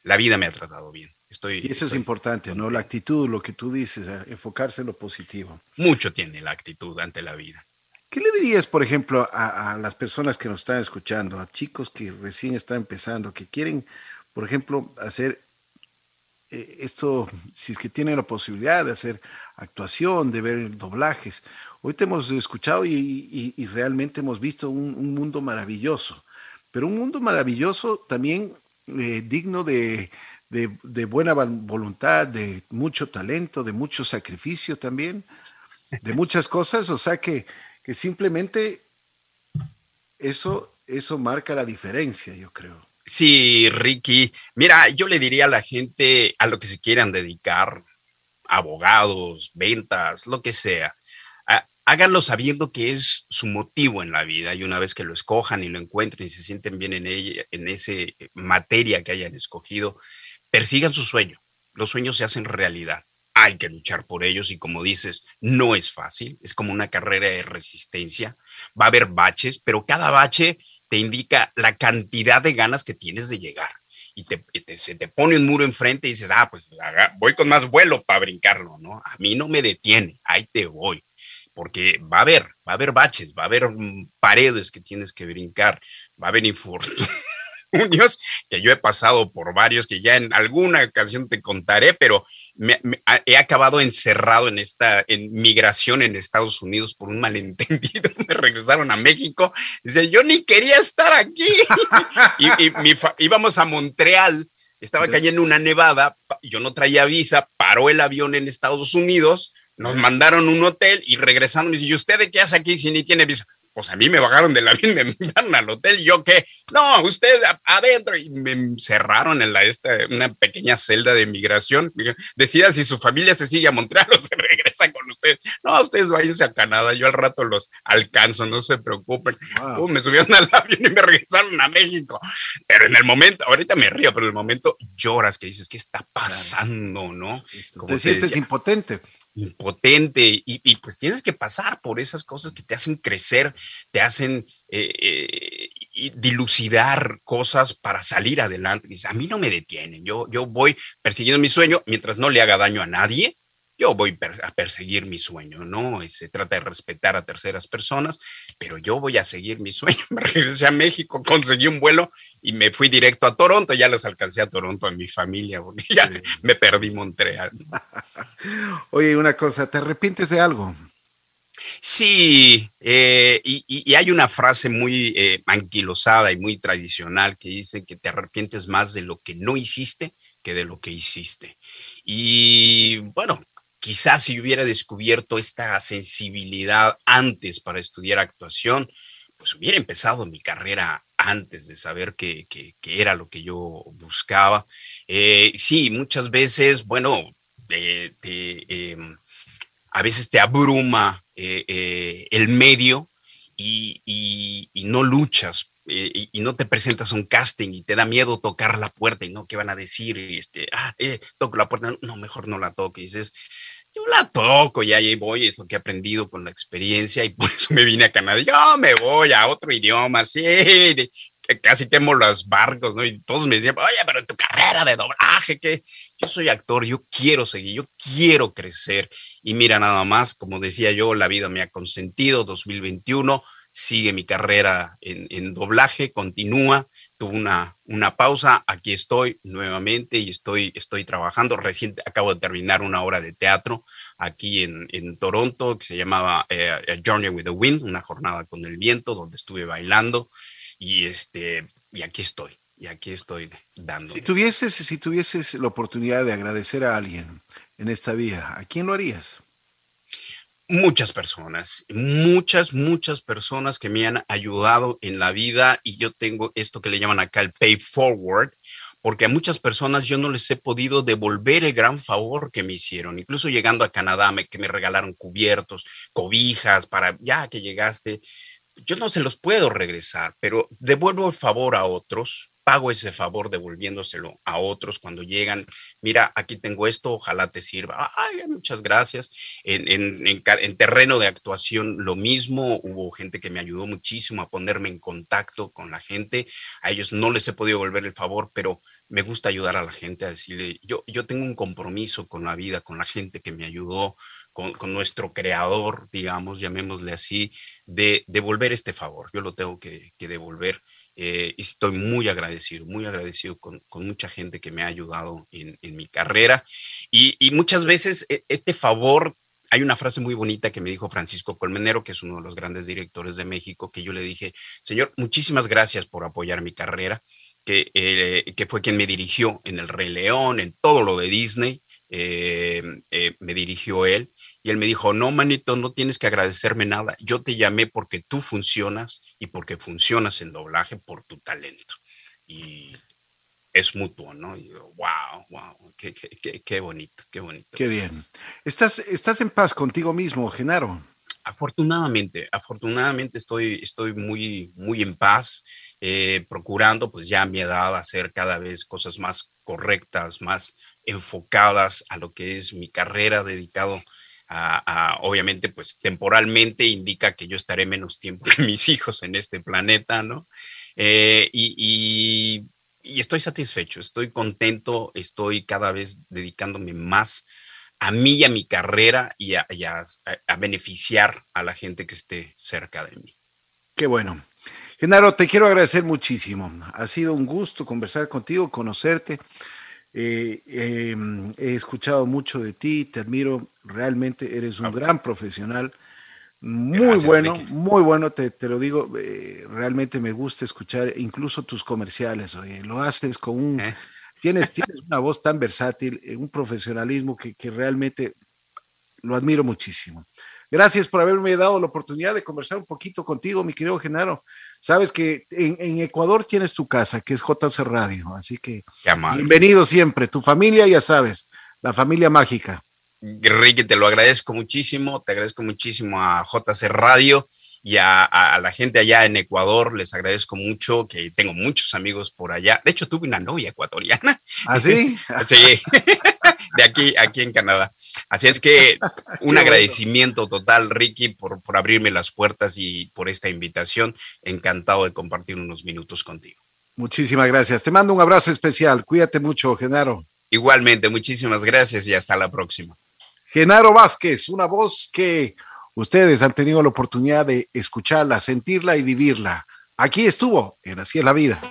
la vida me ha tratado bien. Estoy, y eso es importante, ¿no? La actitud, lo que tú dices, enfocarse en lo positivo. Mucho tiene la actitud ante la vida. ¿Qué le dirías, por ejemplo, a, las personas que nos están escuchando, a chicos que recién están empezando, que quieren, por ejemplo, hacer eh, esto, si es que tienen la posibilidad de hacer actuación, de ver doblajes? Hoy te hemos escuchado y, realmente hemos visto un, mundo maravilloso, pero un mundo maravilloso también eh, digno de, de, buena voluntad, de mucho talento, de mucho sacrificio también, de muchas cosas, o sea que, que simplemente eso, eso marca la diferencia, yo creo. Sí, Ricky. Mira, yo le diría a la gente a lo que se quieran dedicar, abogados, ventas, lo que sea, háganlo sabiendo que es su motivo en la vida y una vez que lo escojan y lo encuentren y se sienten bien en ella, en esa materia que hayan escogido, persigan su sueño. Los sueños se hacen realidad. Hay que luchar por ellos y como dices, no es fácil, es como una carrera de resistencia. Va a haber baches, pero cada bache te indica la cantidad de ganas que tienes de llegar. Y te, se te pone un muro enfrente y dices, ah, pues voy con más vuelo para brincarlo, ¿no? A mí no me detiene, ahí te voy. Porque va a haber, va a haber baches, va a haber mm, paredes que tienes que brincar, va a haber infortunios que yo he pasado por varios que ya en alguna ocasión te contaré, pero me, he acabado encerrado en esta en migración en Estados Unidos por un malentendido. Me regresaron a México. Dice, yo ni quería estar aquí. y, íbamos a Montreal, estaba cayendo una nevada, yo no traía visa, paró el avión en Estados Unidos, nos mandaron un hotel y regresando me dice, ¿y usted de qué hace aquí si ni tiene visa? Pues a mí me bajaron del avión, me mandaron al hotel, y yo qué, no, usted adentro, y me encerraron en la, esta, una pequeña celda de migración. Decida si su familia se sigue a Montreal o se regresa con ustedes. No, ustedes váyanse a Canadá, yo al rato los alcanzo, no se preocupen. me subieron al avión y me regresaron a México. Pero en el momento, ahorita me río, pero en el momento lloras, que dices, ¿qué está pasando, no? te sientes impotente impotente y, pues tienes que pasar por esas cosas que te hacen crecer, te hacen eh, eh, dilucidar cosas para salir adelante. a mí no me detienen, yo, yo voy persiguiendo mi sueño mientras no le haga daño a nadie. Yo voy a perseguir mi sueño, ¿no? Se trata de respetar a terceras personas, pero yo voy a seguir mi sueño. Me regresé a México, conseguí un vuelo y me fui directo a Toronto. Ya les alcancé a Toronto a mi familia, porque ya me perdí Montreal. Oye, una cosa, ¿te arrepientes de algo? Sí, eh, y, hay una frase muy eh, anquilosada y muy tradicional que dice que te arrepientes más de lo que no hiciste que de lo que hiciste. Y bueno, quizás si hubiera descubierto esta sensibilidad antes para estudiar actuación, pues hubiera empezado mi carrera antes de saber que, era lo que yo buscaba. Eh, sí, muchas veces, bueno, em, a veces te abruma eh, eh, el medio y, no luchas y, no te presentas un casting y te da miedo tocar la puerta y no, ¿qué van a decir? Y este, ah, toco la puerta, no, mejor no la. Y dices, yo la toco y ahí voy, es lo que he aprendido con la experiencia y por eso me vine a Canadá. Yo me voy a otro idioma, sí, casi quemo los barcos, ¿no? Y todos me decían, oye, pero en tu carrera de doblaje, que yo soy actor, yo quiero seguir, yo quiero crecer. Y mira, nada más, como decía yo, la vida me ha consentido, 2021, sigue mi carrera en, doblaje, continúa, tuve una, una pausa, aquí estoy nuevamente y estoy, estoy trabajando. Recién acabo de terminar una obra de teatro aquí en, en Toronto que se llamaba eh, Journey with the Wind, una jornada con el viento, donde estuve bailando y este y aquí estoy y aquí estoy dando. Si tuvieses si tuvieses la oportunidad de agradecer a alguien en esta vida, ¿a quién lo harías? Muchas personas, muchas, muchas personas que me han ayudado en la vida y yo tengo esto que le llaman acá el pay forward, porque a muchas personas yo no les he podido devolver el gran favor que me hicieron, incluso llegando a Canadá, me, que me regalaron cubiertos, cobijas para ya que llegaste yo no se los puedo regresar, pero devuelvo el favor a otros pago ese favor devolviéndoselo a otros cuando llegan. Mira, aquí tengo esto, ojalá te sirva. Ay, muchas gracias. En, en, terreno de actuación, lo mismo. Hubo gente que me ayudó muchísimo a ponerme en contacto con la gente. A ellos no les he podido devolver el favor, pero me gusta ayudar a la gente a decirle, yo, yo tengo un compromiso con la vida, con la gente que me ayudó, con, nuestro creador, digamos, llamémosle así, de devolver este favor. Yo lo tengo que, devolver eh, y estoy muy agradecido, muy agradecido con, mucha gente que me ha ayudado en, mi carrera. Y, muchas veces e, este favor, hay una frase muy bonita que me dijo Francisco Colmenero, que es uno de los grandes directores de México, que yo le dije, señor, muchísimas gracias por apoyar mi carrera, que, eh, que fue quien me dirigió en El Rey León, en todo lo de Disney. Eh, me dirigió él y él me dijo, no, manito, no tienes que agradecerme nada. Yo te llamé porque tú funcionas y porque funcionas en doblaje por tu talento. Y es mutuo, ¿no? Y yo, wow, wow, qué, qué, qué, bonito, qué bonito. Qué bien. ¿Estás, estás en paz contigo mismo, Genaro? Afortunadamente, afortunadamente estoy, estoy muy, muy en paz, eh, procurando pues ya a mi edad hacer cada vez cosas más correctas, más enfocadas a lo que es mi carrera, dedicado obviamente, pues temporalmente indica que yo estaré menos tiempo que mis hijos en este planeta, ¿no? Eh, y, estoy satisfecho, estoy contento, estoy cada vez dedicándome más a mí y a mi carrera y a, a beneficiar a la gente que esté cerca de mí. Qué bueno. Genaro, te quiero agradecer muchísimo. Ha sido un gusto conversar contigo, conocerte. Eh, em, he escuchado mucho de ti, te admiro, realmente eres un gran profesional, muy bueno, muy bueno, te, lo digo, eh, realmente me gusta escuchar incluso tus comerciales, oye, lo haces con un... ¿Eh? Tienes, tienes una voz tan versátil, un profesionalismo que, que realmente lo admiro muchísimo. Gracias por haberme dado la oportunidad de conversar un poquito contigo, mi querido Genaro. Sabes que en, Ecuador tienes tu casa, que es JC Radio, así que bienvenido siempre. Tu familia, ya sabes, la familia mágica. Ricky, te lo agradezco muchísimo, te agradezco muchísimo a JC Radio y a, la gente allá en Ecuador, les agradezco mucho, que tengo muchos amigos por allá. De hecho, tuve una novia ecuatoriana. ¿Ah, sí? sí. De aquí, aquí en Canadá. Así es que un agradecimiento total, Ricky, por, por abrirme las puertas y por esta invitación. Encantado de compartir unos minutos contigo. Muchísimas gracias. Te mando un abrazo especial. Cuídate mucho, Genaro. Igualmente, muchísimas gracias y hasta la próxima. Genaro Vázquez, una voz que ustedes han tenido la oportunidad de escucharla, sentirla y vivirla. Aquí estuvo en Así es la vida.